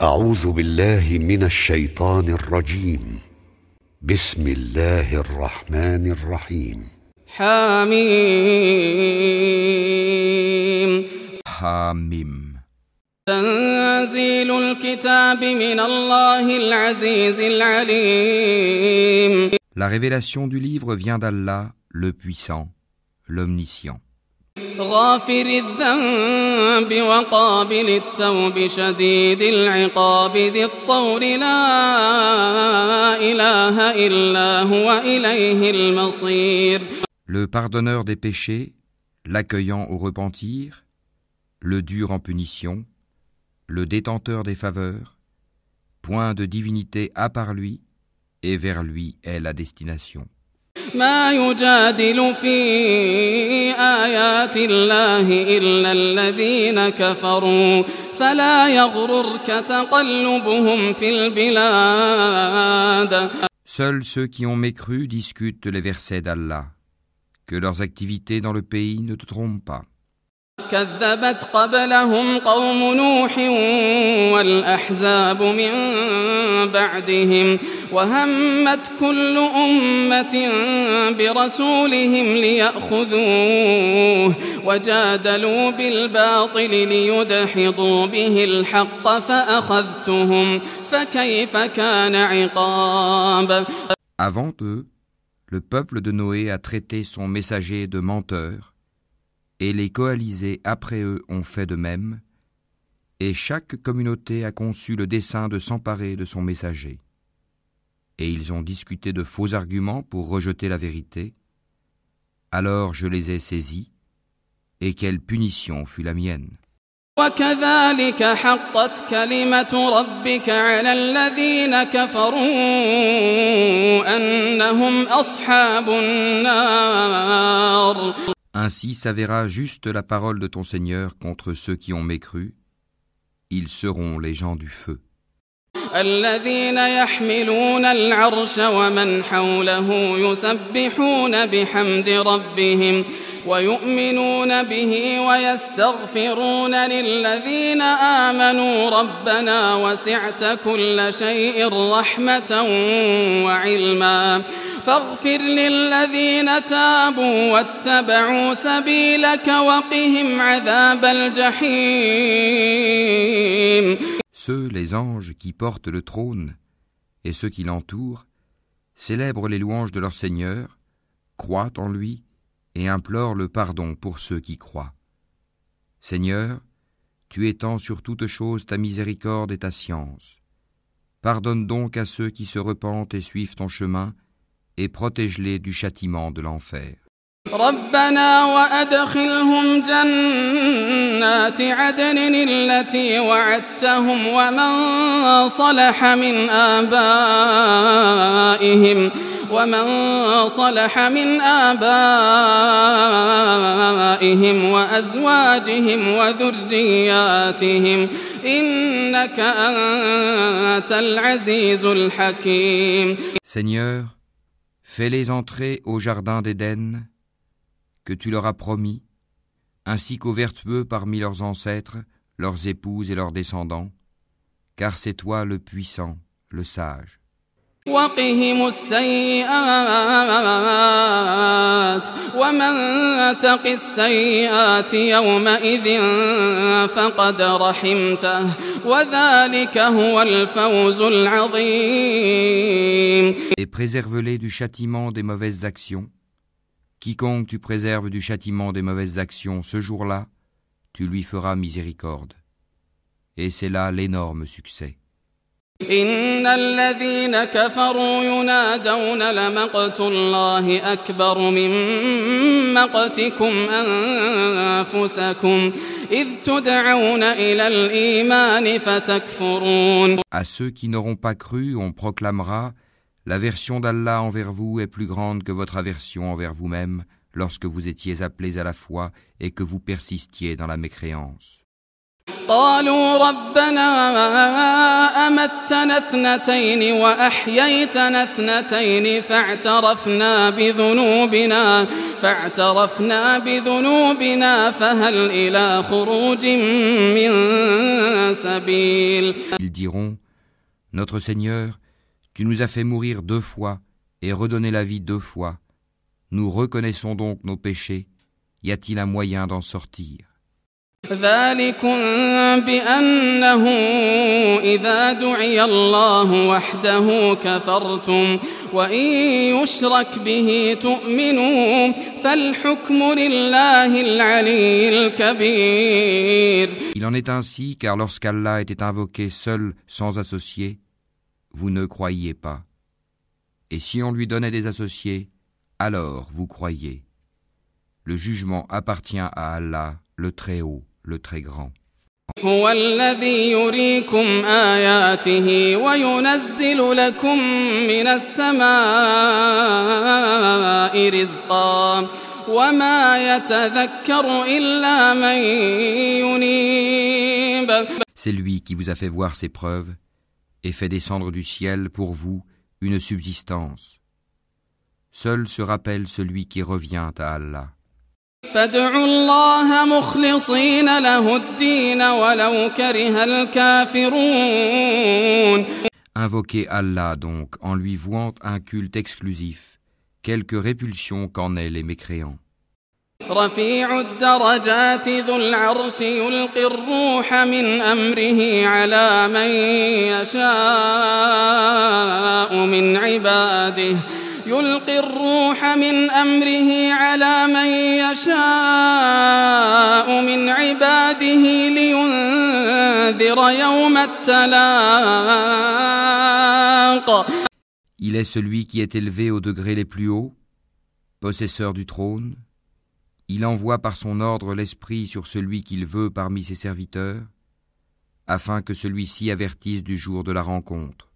أعوذ بالله من الشيطان الرجيم بسم الله الرحمن الرحيم حميم Hamim. تنزيل الكتاب من الله العزيز العليم La révélation du livre vient d'Allah, le puissant, l'omniscient. غافر الذنب وقابل التوب شديد العقاب ذي الطول لا إله إلا هو إليه المصير Le pardonneur des péchés, l'accueillant au repentir, le dur en punition, le détenteur des faveurs, point de divinité à part lui, et vers lui est la destination. ما يجادل في آيات الله إلا الذين كفروا فلا يغررك تقلبهم في البلاد Seuls ceux qui ont mécru discutent les versets d'Allah. Que leurs activités dans le pays ne te trompent pas. كذبت قبلهم قوم نوح والأحزاب من بعدهم وهمت كل أمة برسولهم ليأخذوه وجادلوا بالباطل ليدحضوا به الحق فأخذتهم فكيف كان عقاب؟ Avant eux, le peuple de Noé a traité son messager de menteur, et les coalisés après eux ont fait de même, et chaque communauté a conçu le dessein de s'emparer de son messager. Et ils ont discuté de faux arguments pour rejeter la vérité. Alors je les ai saisis, et quelle punition fut la mienne. وكذلك حقت كلمة ربك على الذين كفروا أنهم أصحاب النار Ainsi s'avéra juste la parole de ton Seigneur contre ceux qui ont mécru. Ils seront les gens du feu. الذين يحملون العرش ومن حوله يسبحون بحمد ربهم ويؤمنون به ويستغفرون للذين آمنوا ربنا وسعت كل شيء رحمة وعلما فاغفر للذين تابوا واتبعوا سبيلك وقهم عذاب الجحيم Ceux, les anges, qui portent le trône, et ceux qui l'entourent, célèbrent les louanges de leur Seigneur, croient en lui, et implorent le pardon pour ceux qui croient. Seigneur, tu étends sur toute chose ta miséricorde et ta science. Pardonne donc à ceux qui se repentent et suivent ton chemin, et protège-les du châtiment de l'enfer. ربنا وأدخلهم جنات عدن التي وعدتهم ومن صلح من آبائهم ومن صلح من آبائهم وأزواجهم وذرياتهم إنك أنت العزيز الحكيم. Seigneur, fais-les entrer au jardin d'Éden que tu leur as promis, ainsi qu'aux vertueux parmi leurs ancêtres, leurs épouses et leurs descendants, car c'est toi le puissant, le sage. Et préserve-les du châtiment des mauvaises actions Quiconque tu préserves du châtiment des mauvaises actions ce jour-là, tu lui feras miséricorde. Et c'est là l'énorme succès. إن الذين كفروا ينادون لمقت الله أكبر من مقتكم أنفسكم إذ تدعون إلى الإيمان فتكفرون À ceux qui n'auront pas cru, on proclamera L'aversion d'Allah envers vous est plus grande que votre aversion envers vous-même lorsque vous étiez appelés à la foi et que vous persistiez dans la mécréance. قالوا ربنا أمتنا اثنتين وأحييتنا اثنتين فاعترفنا بذنوبنا فاعترفنا بذنوبنا فهل إلى خروج من سبيل Ils diront Notre Seigneur, tu nous as fait mourir deux fois et redonner la vie deux fois. Nous reconnaissons donc nos péchés. Y a-t-il un moyen d'en sortir ذلكم بأنه إذا دعي الله وحده كفرتم وإن يشرك به تؤمنوا فالحكم لله العلي الكبير Il en est ainsi car lorsqu'Allah était invoqué seul sans associé, vous ne croyiez pas. Et si on lui donnait des associés, alors vous croyez. Le jugement appartient à Allah, le Très-Haut, le Très Grand. هو الذي يريكم آياته وينزل لكم من السماء رزقا وما يتذكر إلا من ينيب C'est lui qui vous a fait voir ses preuves et fait descendre du ciel pour vous une subsistance. Seul se rappelle celui qui revient à Allah. Invoquez Allah donc en lui vouant un culte exclusif, quelque répulsion qu'en aient les mécréants. رفيع الدرجات ذو العرش يلقي الروح من أمره على من يشاء من عباده يلقي الروح من أمره على من يشاء من عباده لينذر يوم التلاق Il est celui qui est élevé aux degrés les plus hauts, possesseur du trône. Il envoie par son ordre l'Esprit sur celui qu'il veut parmi ses serviteurs, afin que celui-ci avertisse du jour de la rencontre.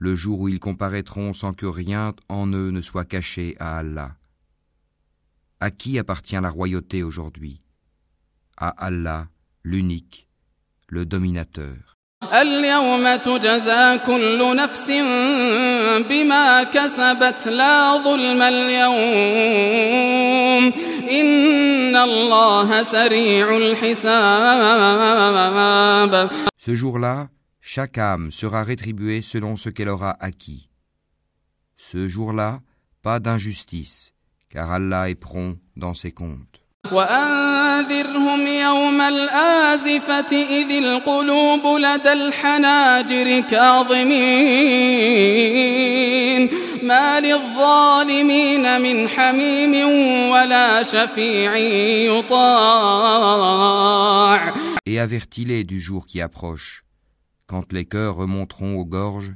Le jour où ils comparaîtront sans que rien en eux ne soit caché à Allah. À qui appartient la royauté aujourd'hui À Allah, l'unique, le dominateur. اليوم تجزى كل نفس بما كسبت لا ظلم اليوم إن الله سريع الحساب Ce jour-là, chaque âme sera rétribuée selon ce qu'elle aura acquis. Ce jour-là, pas d'injustice, car Allah est prompt dans ses comptes. وأنذرهم يوم الآزفة إذ القلوب لدى الحناجر كاظمين ما للظالمين من حميم ولا شفيع يطاع Et avertis-les du jour qui approche, quand les cœurs remonteront aux gorges,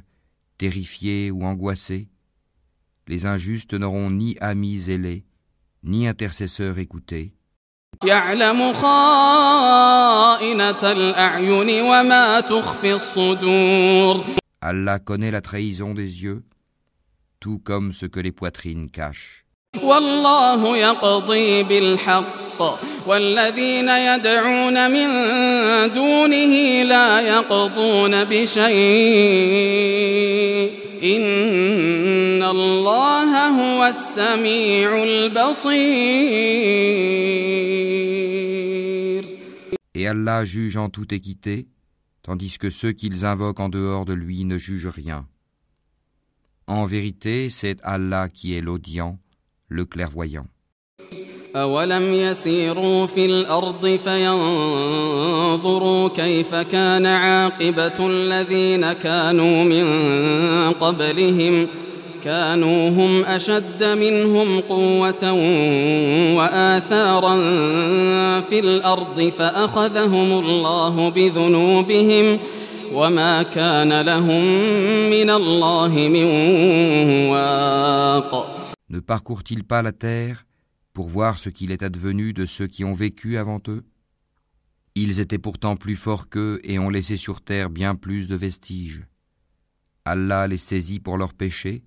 terrifiés ou angoissés. Les injustes n'auront ni amis zélés, ni intercesseurs écoutés. يعلم خائنة الأعين وما تخفي الصدور Allah connaît la trahison des yeux, tout comme ce que les poitrines cachent. والله يقضي بالحق والذين يدعون من دونه لا يقضون بشيء إن الله هو السميع البصير Et Allah juge en toute équité, tandis que ceux qu'ils invoquent en dehors de lui ne jugent rien. En vérité, c'est Allah qui est l'audient, le clairvoyant. أولم يسيروا في الأرض فينظروا كيف كان عاقبة الذين كانوا من قبلهم كانوا هم أشد منهم قوة وآثارا في الأرض فأخذهم الله بذنوبهم وما كان لهم من الله من واق Ne parcourent-ils pas la terre pour voir ce qu'il est advenu de ceux qui ont vécu avant eux Ils étaient pourtant plus forts qu'eux et ont laissé sur terre bien plus de vestiges. Allah les saisit pour leurs péchés,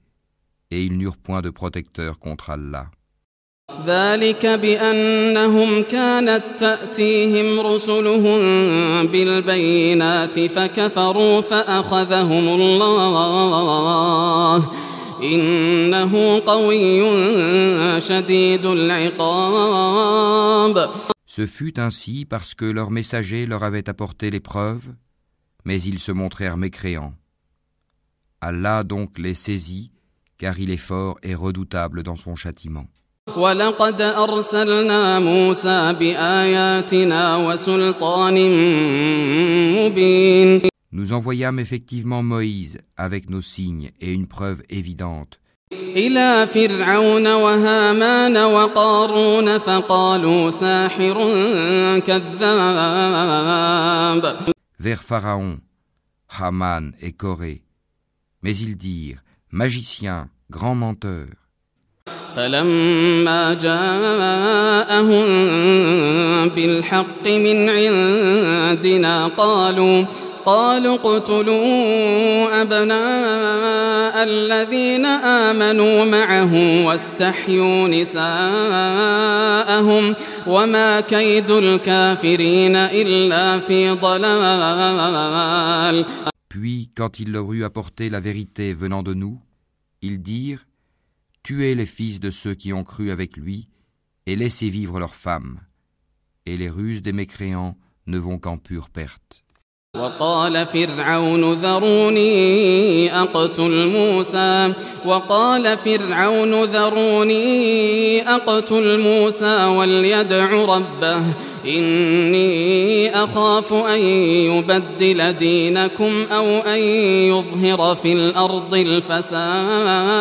et ils n'eurent point de protecteur contre Allah. ذلك بأنهم كانت تأتيهم رسلهم بالبينات فكفروا فأخذهم الله إنه قوي شديد العقاب Ce fut ainsi parce que leurs messagers leur avaient apporté les preuves, mais ils se montrèrent mécréants. Allah donc les saisit, car il est fort et redoutable dans son châtiment. ولقد أرسلنا موسى بآياتنا وسلطان مبين Nous envoyâmes effectivement Moïse avec nos signes et une preuve évidente إلى فرعون وهامان وقارون فقالوا ساحر كذاب vers Pharaon, Haman et Corée. Mais ils dirent Magicien, grand menteur. فلما جاءهم بالحق من عندنا قالوا قالوا اقتلوا أبناء الذين آمنوا معه واستحيوا نساءهم وما كيد الكافرين إلا في ضلال Puis, quand il leur eut apporté la vérité venant de nous, ils dirent Tuez les fils de ceux qui ont cru avec lui, et laissez vivre leurs femmes. Et les ruses des mécréants ne vont qu'en pure perte. وقال فرعون ذروني أقتل موسى وقال فرعون ذروني أقتل موسى وليدع ربه إني أخاف أن يبدل دينكم أو أن يظهر في الأرض الفساد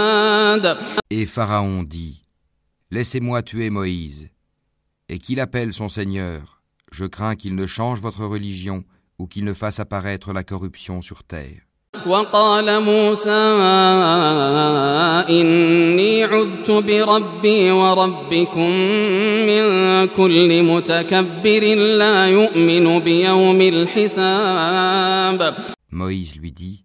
Et Pharaon dit Laissez-moi tuer Moïse, et qu'il appelle son Seigneur. Je crains qu'il ne change votre religion ou qu'il ne fasse apparaître la corruption sur terre. وقال موسى إني عذت بربي وربكم من كل متكبر لا يؤمن بيوم الحساب Moïse lui dit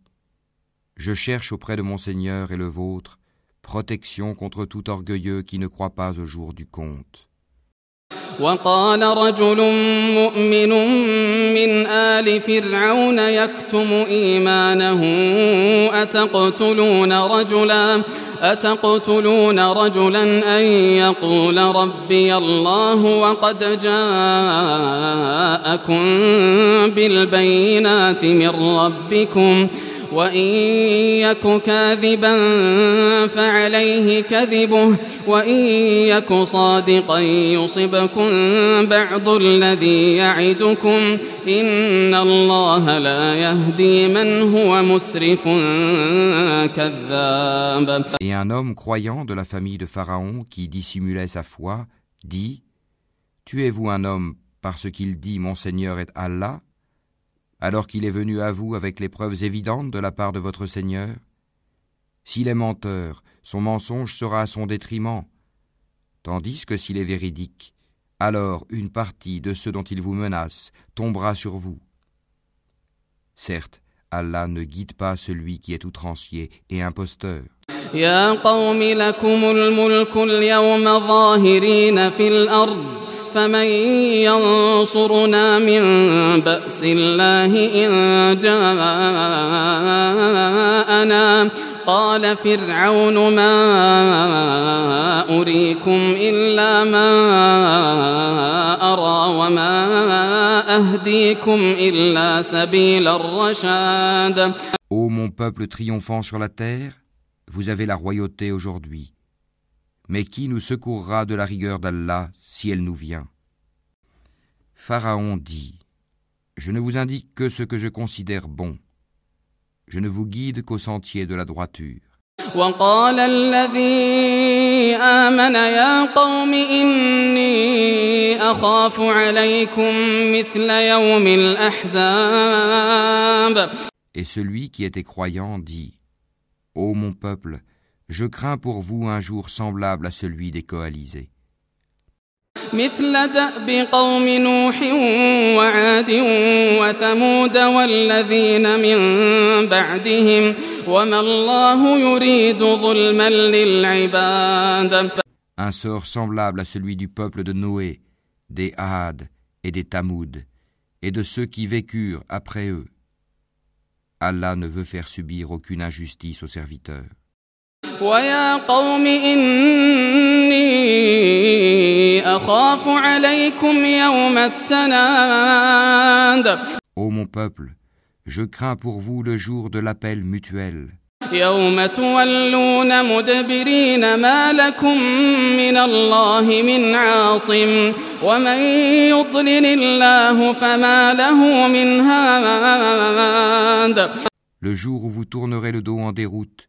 Je cherche auprès de mon Seigneur et le vôtre protection contre tout orgueilleux qui ne croit pas au jour du compte. وقال رجل مؤمن من آل فرعون يكتم إيمانه أتقتلون رجلا؟ أتقتلون رجلا أن يقول ربي الله وقد جاءكم بالبينات من ربكم؟ وإن يك كاذبا فعليه كذبه وإن يك صادقا يصبكم بعض الذي يعدكم إن الله لا يهدي من هو مسرف كذاب Et un homme croyant de la famille de Pharaon qui dissimulait sa foi dit Tuez-vous un homme parce qu'il dit Mon Seigneur est Allah Alors qu'il est venu à vous avec les preuves évidentes de la part de votre Seigneur? S'il est menteur, son mensonge sera à son détriment, tandis que s'il est véridique, alors une partie de ceux dont il vous menace tombera sur vous. Certes, Allah ne guide pas celui qui est outrancier et imposteur. قوم لكم الملك اليوم ظاهرين في الأرض فمن ينصرنا من بأس الله إن جاءنا قال فرعون ما أريكم إلا ما أرى وما أهديكم إلا سبيل الرشاد Ô mon peuple triomphant sur la terre, vous avez la royauté aujourd'hui. Mais qui nous secourra de la rigueur d'Allah si elle nous vient? Pharaon dit, Je ne vous indique que ce que je considère bon. Je ne vous guide qu'au sentier de la droiture. Et celui qui était croyant dit, Ô mon peuple, je crains pour vous un jour semblable à celui des coalisés. مثل دأب قوم نوح وعاد وثمود والذين من بعدهم وما الله يريد ظلما للعباد Un sort semblable à celui du peuple de Noé, des Had et des Tamoud, et de ceux qui vécurent après eux. Allah ne veut faire subir aucune injustice aux serviteurs. ويا قوم إني أخاف عليكم يوم التناد Ô mon peuple, je crains pour vous le jour de l'appel mutuel, يوم تولون مدبرين ما لكم من الله من عاصم ومن يضلل الله فما له من هاد le jour où vous tournerez le dos en déroute,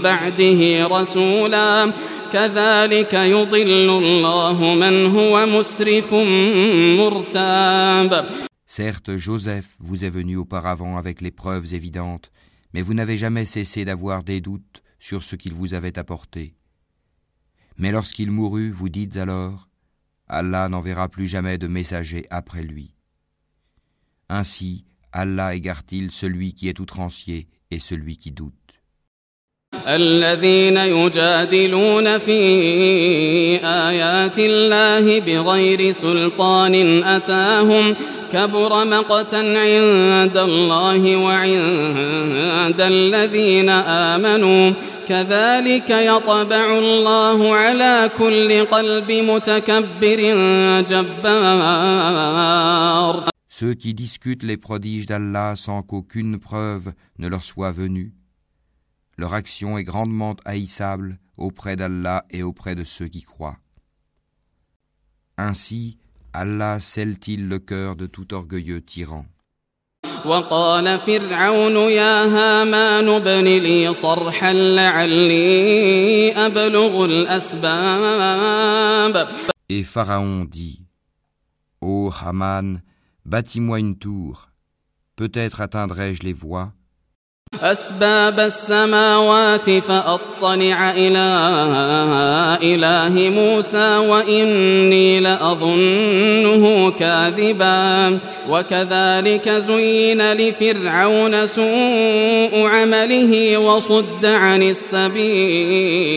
بعده رسولا كذلك يضل الله من هو مسرف مرتاب Certes, Joseph vous est venu auparavant avec les preuves évidentes, mais vous n'avez jamais cessé d'avoir des doutes sur ce qu'il vous avait apporté. Mais lorsqu'il mourut, vous dites alors, Allah n'enverra plus jamais de messager après lui. Ainsi, Allah égare-t-il celui qui est outrancier et celui qui doute. الذين يجادلون في آيات الله بغير سلطان أتاهم كبر مقتا عند الله وعند الذين آمنوا كذلك يطبع الله على كل قلب متكبر جبار. Ceux qui discutent les prodiges d'Allah sans qu'aucune preuve ne leur soit venue, leur action est grandement haïssable auprès d'Allah et auprès de ceux qui croient. Ainsi, Allah scelle-t-il le cœur de tout orgueilleux tyran. وقال فرعون يا هامان ابن لي صرحا لعلي أبلغ الأسباب Et Pharaon dit Ô Haman, bâtis-moi une tour, peut-être atteindrai-je les voies أسباب السماوات فأطلع إلى إله موسى وإني لأظنه كاذبا. وكذلك زين لفرعون سوء عمله وصد عن السبيل.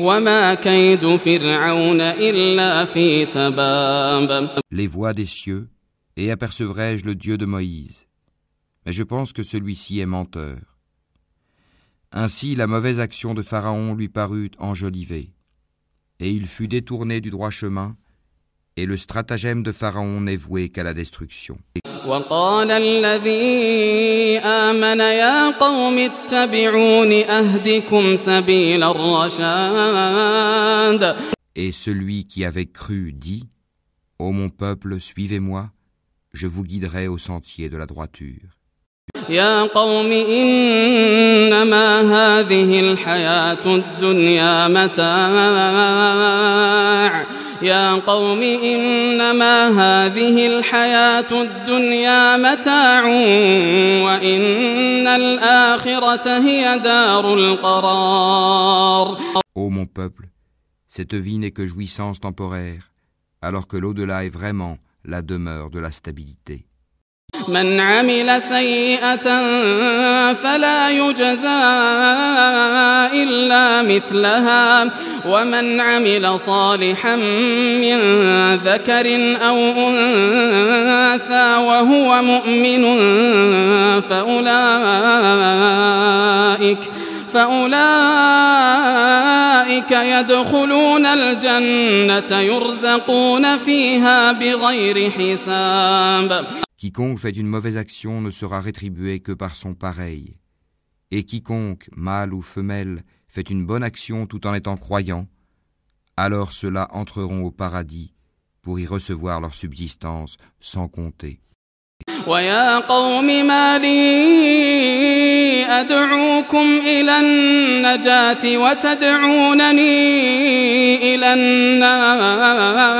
وما كيد فرعون إلا في تباب. Les voies des cieux, et apercevrai-je le Dieu de Moïse. mais je pense que celui-ci est menteur. Ainsi la mauvaise action de Pharaon lui parut enjolivée, et il fut détourné du droit chemin, et le stratagème de Pharaon n'est voué qu'à la destruction. Et celui qui avait cru dit, Ô mon peuple, suivez-moi, je vous guiderai au sentier de la droiture. يا قوم إنما هذه الحياة الدنيا متاع يا قوم إنما هذه الحياة الدنيا متاع وإن الآخرة هي دار القرار Ô mon peuple, cette vie n'est que jouissance temporaire, alors que l'au-delà est vraiment la demeure de la stabilité. من عمل سيئة فلا يجزى إلا مثلها. ومن عمل صالحا من ذكر أو أنثى وهو مؤمن فأولئك فأولئك يدخلون الجنة يرزقون فيها بغير حساب. Quiconque fait une mauvaise action ne sera rétribué que par son pareil. Et quiconque, mâle ou femelle, fait une bonne action tout en étant croyant, alors ceux-là entreront au paradis, pour y recevoir leur subsistance sans compter. ويا قوم ما لي أدعوكم إلى النجاة وتدعونني إلى النار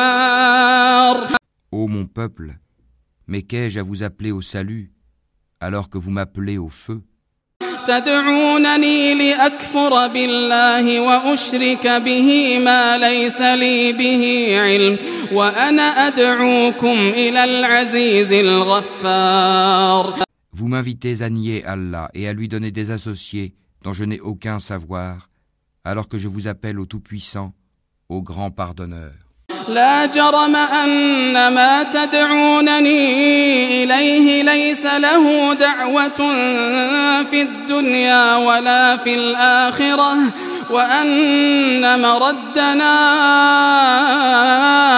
Ô mon peuple, mais qu'ai-je à vous appeler au salut alors que vous m'appelez au feu? Vous m'invitez à nier Allah et à lui donner des associés dont je n'ai aucun savoir, alors que je vous appelle au Tout-Puissant, au Grand Pardonneur. لا جرم أن ما تدعونني إليه ليس له دعوة في الدنيا ولا في الآخرة وأن مردنا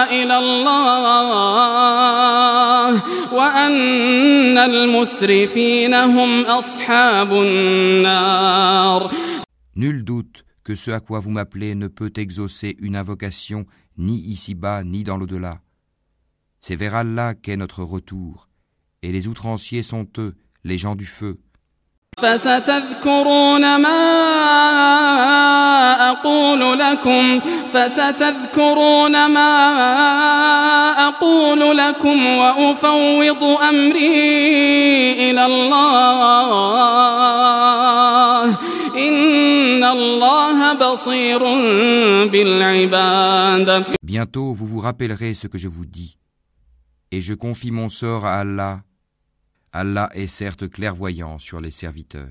إلى الله وأن المسرفين هم أصحاب النار. Nul doute que ce à quoi vous m'appelez ne peut exaucer une invocation ni ici-bas ni dans l'au-delà. C'est vers Allah qu'est notre retour, et les outranciers sont eux, les gens du feu. فستذكرون ما أقول لكم فستذكرون ما أقول لكم وأفوض أمري إلى الله Bientôt vous vous rappellerez ce que je vous dis, et je confie mon sort à Allah. Allah est certes clairvoyant sur les serviteurs.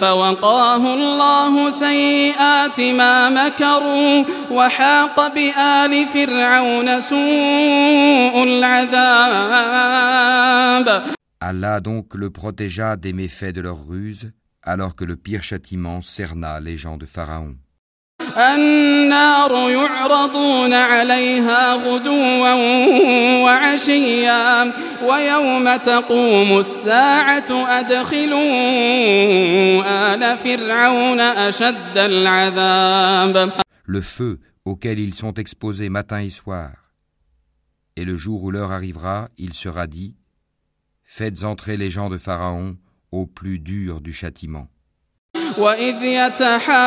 فوقاه الله سيئات ما مكروا وحاق بآل فرعون سوء العذاب Allah donc le protégea des méfaits de leur ruse, alors que le pire châtiment cerna les gens de Pharaon. Le feu auquel ils sont exposés matin et soir. Et le jour où l'heure arrivera, il sera dit Faites entrer les gens de Pharaon au plus dur du châtiment. وإذ يتحاجون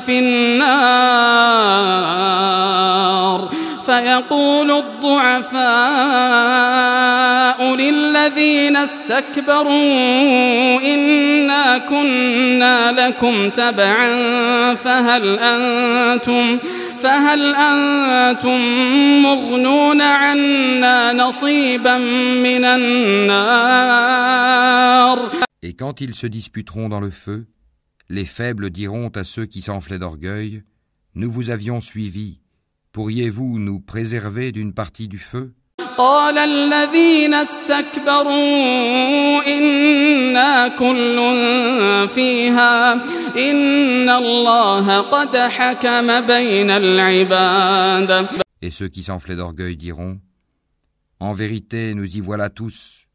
في النار فيقول الضعفاء للذين استكبروا إنا كنا لكم تبعا فهل أنتم فهل أنتم مغنون عنا نصيبا من النار Et quand ils se disputeront dans le feu, les faibles diront à ceux qui s'enflaient d'orgueil Nous vous avions suivis. Pourriez-vous nous préserver d'une partie du feu قال الذين استكبروا إنا كل فيها إن الله قد حكم بين العباد Et ceux qui s'enflaient d'orgueil diront En vérité, nous y voilà tous.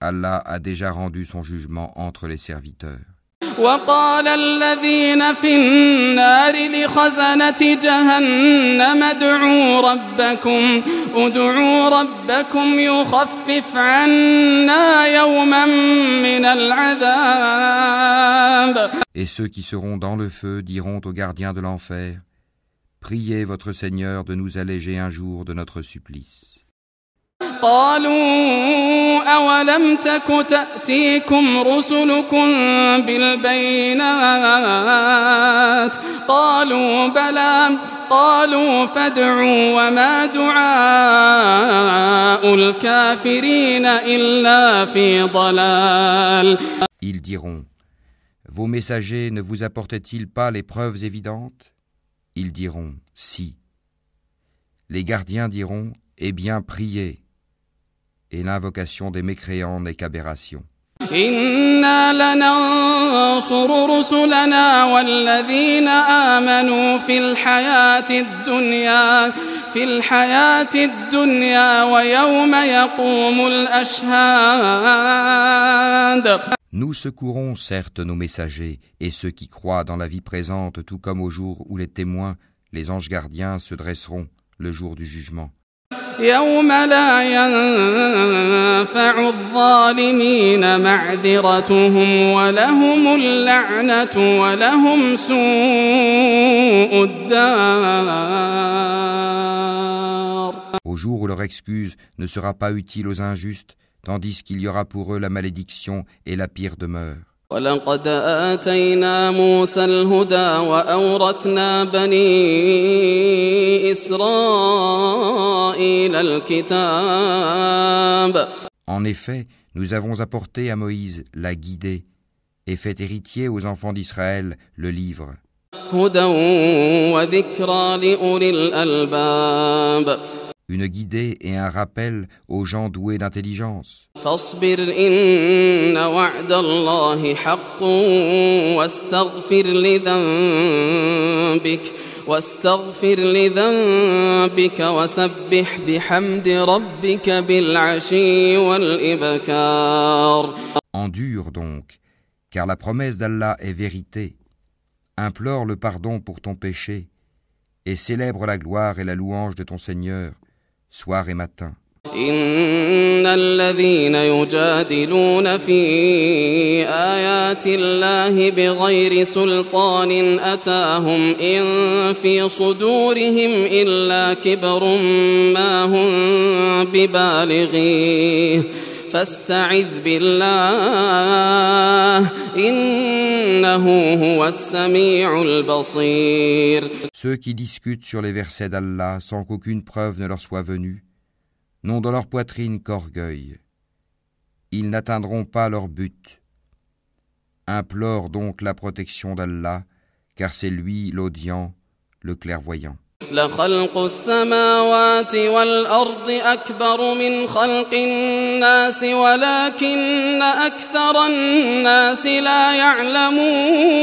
Allah a déjà rendu son jugement entre les serviteurs. وقال الذين في النار لخزنة جهنم ادعوا ربكم ادعوا ربكم يخفف عنا يوما من العذاب Et ceux qui seront dans le feu diront aux gardiens de l'enfer Priez votre Seigneur de nous alléger un jour de notre supplice. قالوا أولم تك تأتيكم رسلكم بالبينات قالوا بلى قالوا فادعوا وما دعاء الكافرين إلا في ضلال Ils diront Vos messagers ne vous apportaient-ils pas les preuves évidentes Ils diront Si. Les gardiens diront Eh bien, priez. Et l'invocation des mécréants n'est qu'aberration. إنا لننصر رسلنا والذين آمنوا في الحياة الدنيا في الحياة الدنيا ويوم يقوم الأشهاد Nous secourons certes nos messagers et ceux qui croient dans la vie présente, tout comme au jour où les témoins Les anges gardiens se dresseront le jour du jugement. يوم لا ينفع الظالمين معذرتهم ولهم اللعنة ولهم سوء الدار Au jour où leur excuse ne sera pas utile aux injustes, tandis qu'il y aura pour eux la malédiction et la pire demeure. ولقد آتينا موسى الهدى وأورثنا بني إسرائيل الكتاب En effet, nous avons apporté à Moïse la guidée et fait héritier aux enfants d'Israël le livre, هدى وذكرى لأولي الألباب une guidée et un rappel aux gens doués d'intelligence. Endure donc, car la promesse d'Allah est vérité. Implore le pardon pour ton péché et célèbre la gloire et la louange de ton Seigneur soir et matin. إن الذين يجادلون في آيات الله بغير سلطان أتاهم إن في صدورهم إلا كبر ما هم ببالغيه فاستعذ بالله البصير Ceux qui discutent sur les versets d'Allah sans qu'aucune preuve ne leur soit venue, n'ont dans leur poitrine qu'orgueil. Ils n'atteindront pas leur but. Implore donc la protection d'Allah, car c'est lui l'audient, le clairvoyant. لخلق السماوات والأرض أكبر من خلق الناس ولكن أكثر الناس لا يعلمون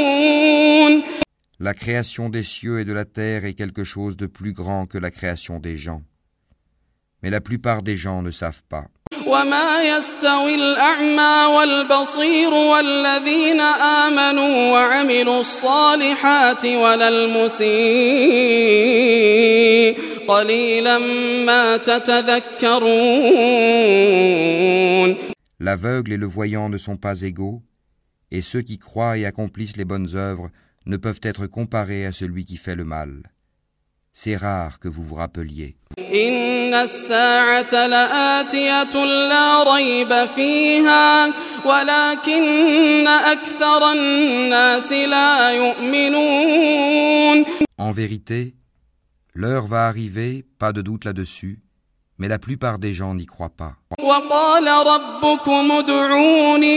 La création des cieux et de la terre est quelque chose de plus grand que la création des gens. Mais la plupart des gens ne savent pas. وما يستوي الأعمى والبصير والذين آمنوا وعملوا الصالحات ولا المسيء قليلا ما تتذكرون L'aveugle et le voyant ne sont pas égaux, et ceux qui croient et accomplissent les bonnes œuvres ne peuvent être comparés à celui qui fait le mal. C'est rare que vous vous rappeliez. إن الساعة لآتية لا ريب فيها ولكن أكثر الناس لا يؤمنون En vérité, l'heure va arriver, pas de doute là-dessus, mais la plupart des gens n'y croient pas. وقال ربكم ادعوني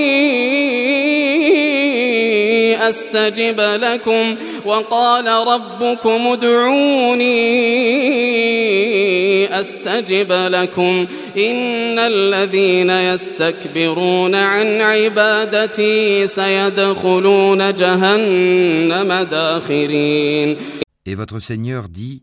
أستجب لكم وقال ربكم ادعوني أستجب لكم إن الذين يستكبرون عن عبادتي سيدخلون جهنم داخرين Et votre Seigneur dit,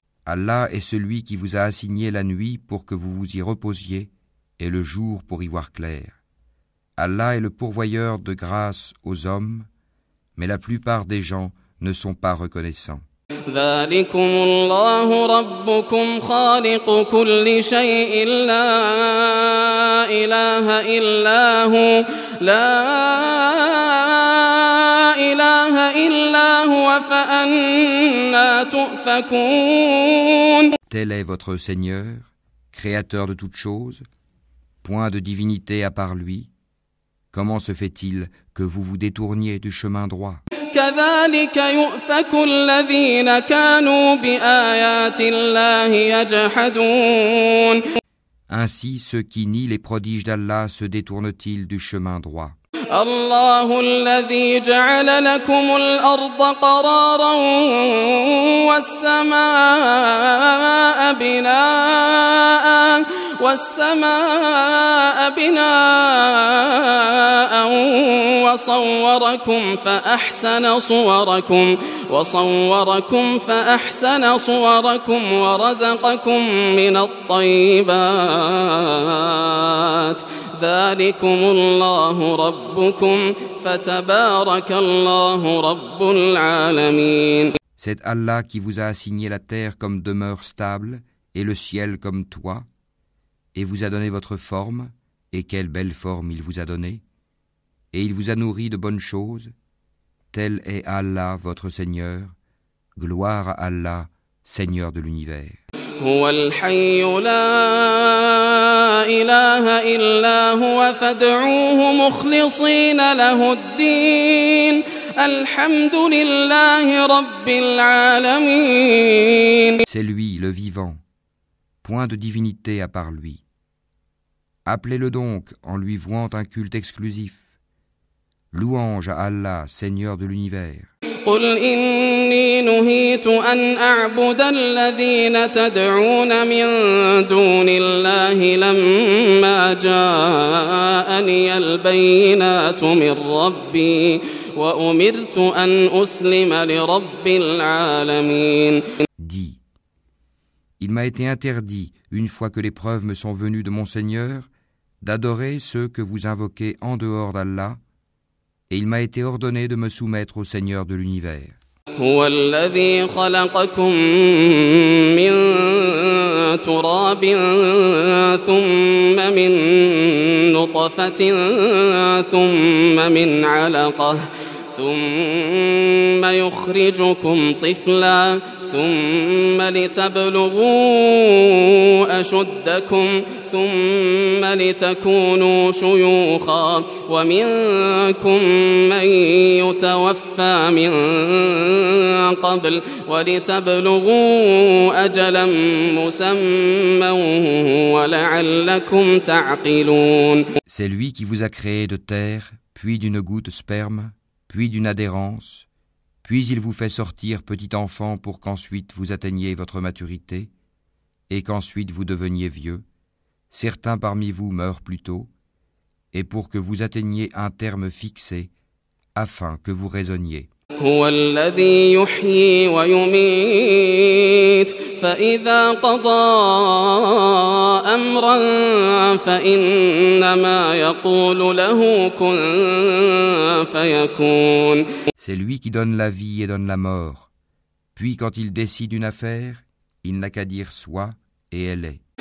Allah est celui qui vous a assigné la nuit pour que vous vous y reposiez et le jour pour y voir clair. Allah est le pourvoyeur de grâce aux hommes, mais la plupart des gens ne sont pas reconnaissants. إله إلا هو لا إله إلا هو فأنا تؤفكون Tel est votre Seigneur, créateur de toutes choses, point de divinité à part lui. Comment se fait-il que vous vous détourniez du chemin droit كذلك يؤفك الذين كانوا بآيات الله يجحدون Ainsi ceux qui nient les prodiges d'Allah se détournent-ils du chemin droit الله الذي جعل لكم الأرض قرارا والسماء بناء والسماء بناء وصوركم فأحسن صوركم وصوركم فأحسن صوركم ورزقكم من الطيبات ذلكم الله ربكم فتبارك الله رب العالمين C'est Allah qui vous a assigné la terre comme demeure stable et le ciel comme toit, et vous a donné votre forme, et quelle belle forme il vous a donnée, et il vous a nourri de bonnes choses. Tel est Allah votre Seigneur, gloire à Allah, Seigneur de l'univers. هو الحي لا إله إلا هو فادعوه مخلصين له الدين الحمد لله رب العالمين C'est lui, le vivant, point de divinité à part lui. Appelez-le donc en lui vouant un culte exclusif. Louange à Allah, Seigneur de l'univers. قل إني نهيت أن أعبد الذين تدعون من دون الله لما جاءني البينات من ربي وأمرت أن أسلم لرب العالمين Dis, il m'a été interdit, une fois que les preuves me sont venues de mon Seigneur, d'adorer ceux que vous invoquez en dehors d'Allah, et il m'a été ordonné de me soumettre au Seigneur de l'univers. هو الذي خلقكم من تراب ثم من نطفة ثم من علقة ثم يخرجكم طفلا ثم لتبلغوا أشدكم ثم لتكونوا شيوخا ومنكم من يتوفى من قبل ولتبلغوا أجلا مسمى ولعلكم تعقلون. C'est lui qui vous a créé de terre, puis d'une goutte sperme, puis d'une adhérence, puis il vous fait sortir petit enfant pour qu'ensuite vous atteigniez votre maturité, et qu'ensuite vous deveniez vieux. Certains parmi vous meurent plus tôt, et pour que vous atteigniez un terme fixé, afin que vous raisonniez. هو الذي يحيي ويميت فإذا قضى أمرا فإنما يقول له كن فيكون C'est lui qui donne la vie et donne la mort. Puis quand il décide une affaire, il n'a qu'à dire soit, et elle est.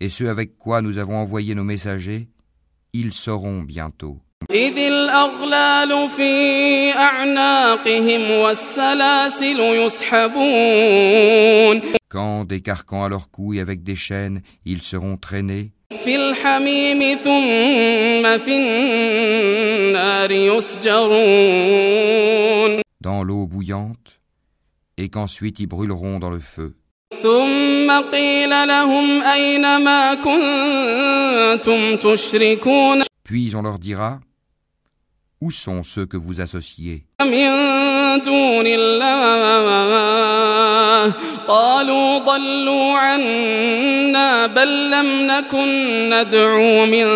et ce avec quoi nous avons envoyé nos messagers, ils sauront bientôt. Quand des carcans à leurs couilles avec des chaînes, ils seront traînés. Dans l'eau bouillante, et qu'ensuite ils brûleront dans le feu. ثم قيل لهم أين ما كنتم تشركون؟ Puis on leur dira, Où sont ceux que vous associez? من دون الله. قالوا ضلوا عنا بل لم نكن ندعو من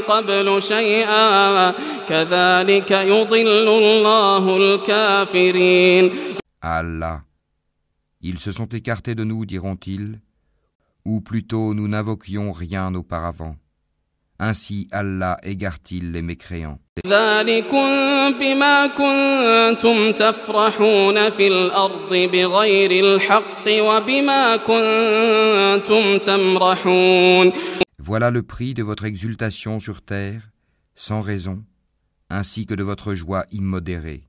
قبل شيئا. كذلك يضل الله الكافرين. Allah. Ils se sont écartés de nous, diront-ils, ou plutôt nous n'invoquions rien auparavant. Ainsi Allah égare-t-il les mécréants. Voilà le prix de votre exultation sur terre, sans raison, ainsi que de votre joie immodérée.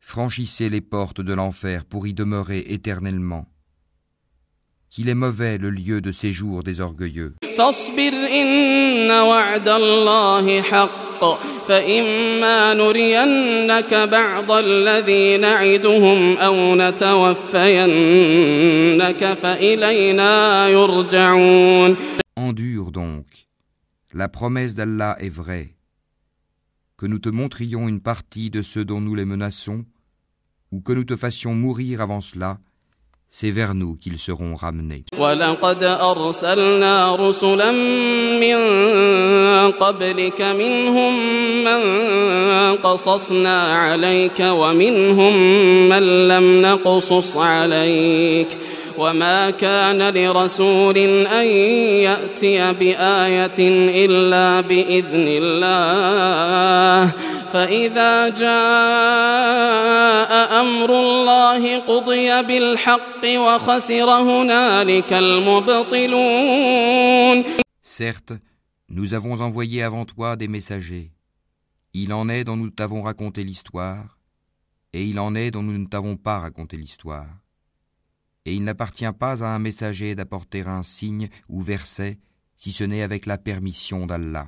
Franchissez les portes de l'enfer pour y demeurer éternellement. Qu'il est mauvais le lieu de séjour des orgueilleux. فاصبر إن وعد الله حق فإما نرينك بعض الذي نعدهم أو نتوفينك فإلينا يرجعون Endure donc. La promesse d'Allah est vraie. Que nous te montrions une partie de ceux dont nous les menaçons, ou que nous te fassions mourir avant cela, c'est vers nous qu'ils seront ramenés. ولقد أرسلنا رسلا من قبلك منهم من قصصنا عليك ومنهم من لم نقصص عليك وما كان لرسول أن يأتي بآية إلا بإذن الله فإذا جاء أمر الله قضي بالحق وخسر هنالك المبطلون Certes, nous avons envoyé avant toi des messagers. Il en est dont nous t'avons raconté l'histoire, et il en est dont nous ne t'avons pas raconté l'histoire. Et il n'appartient pas à un messager d'apporter un signe ou verset, si ce n'est avec la permission d'Allah.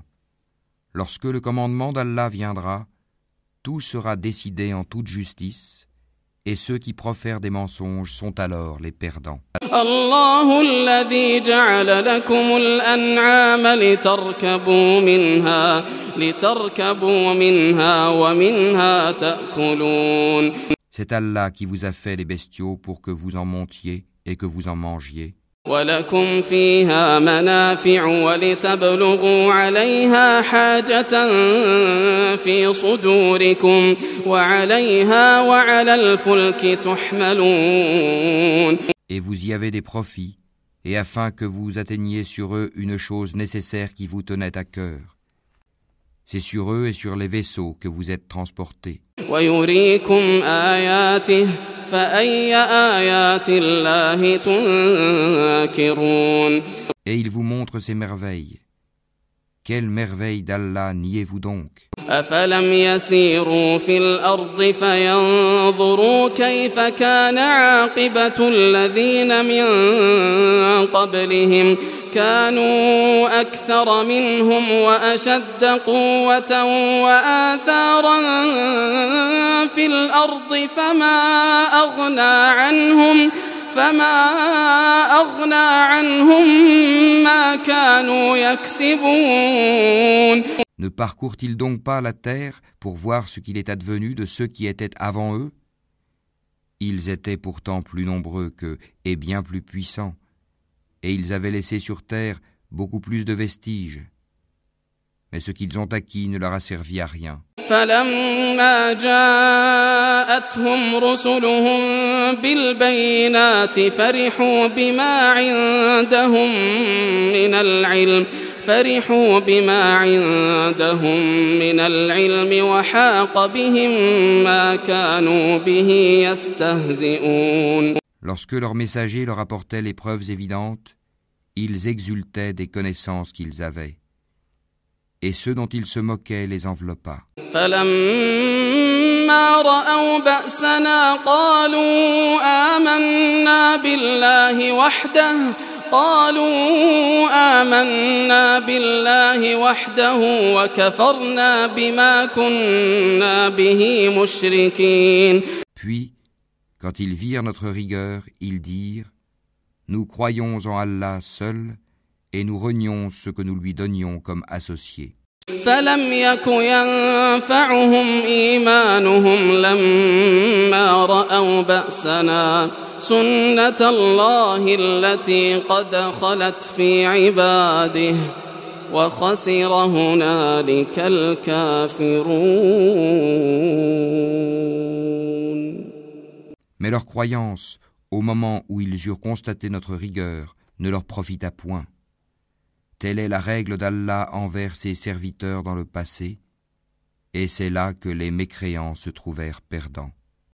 Lorsque le commandement d'Allah viendra, tout sera décidé en toute justice, et ceux qui profèrent des mensonges sont alors les perdants. الله الذي جعل لكم الأنعام لتركبوا منها لتركبوا منها ومنها تأكلون C'est Allah qui vous a fait les bestiaux pour que vous en montiez et que vous en mangiez. ولكم فيها منافع ولتبلغوا عليها حاجة في صدوركم وعليها وعلى الفلك تحملون Et vous y avez des profits, et afin que vous atteigniez sur eux une chose nécessaire qui vous tenait à cœur. c'est sur eux et sur les vaisseaux que vous êtes transportés. Et il vous montre ses merveilles. Quelle merveille d'Allah niez-vous donc? أفلم يسيروا في الأرض فينظروا كيف كان عاقبة الذين من قبلهم كانوا أكثر منهم وأشد قوة وآثارا في الأرض فما أغنى عنهم فما أغنى عنهم ما كانوا يكسبون Ne parcourent-ils donc pas la terre pour voir ce qu'il est advenu de ceux qui étaient avant eux Ils étaient pourtant plus nombreux qu'eux et bien plus puissants, et ils avaient laissé sur terre beaucoup plus de vestiges. Mais ce qu'ils ont acquis ne leur a servi à rien. فلما جاءتهم رسلهم بالبينات فرحوا بما عندهم من العلم فرحوا بما عندهم من العلم وحاق بهم ما كانوا به يستهزئون Lorsque leurs messagers leur apportaient les preuves évidentes, ils exultaient des connaissances qu'ils avaient. Et ceux dont ils se moquaient les enveloppa. فلما رأوا بأسنا قالوا آمنا بالله وحده قالوا آمنا بالله وحده وكفرنا بما كنا به مشركين Puis, quand ils virent notre rigueur, ils dirent Nous croyons en Allah seul, et nous renions ce que nous lui donnions comme associés. فلم يك ينفعهم إيمانهم لما رأوا بأسنا سنة الله التي قد خلت في عباده وخسر هنالك الكافرون Mais leur croyance, au moment où ils eurent constaté notre rigueur, ne leur profita point. Telle est la règle d'Allah envers ses serviteurs dans le passé, et c'est là que les mécréants se trouvèrent perdants.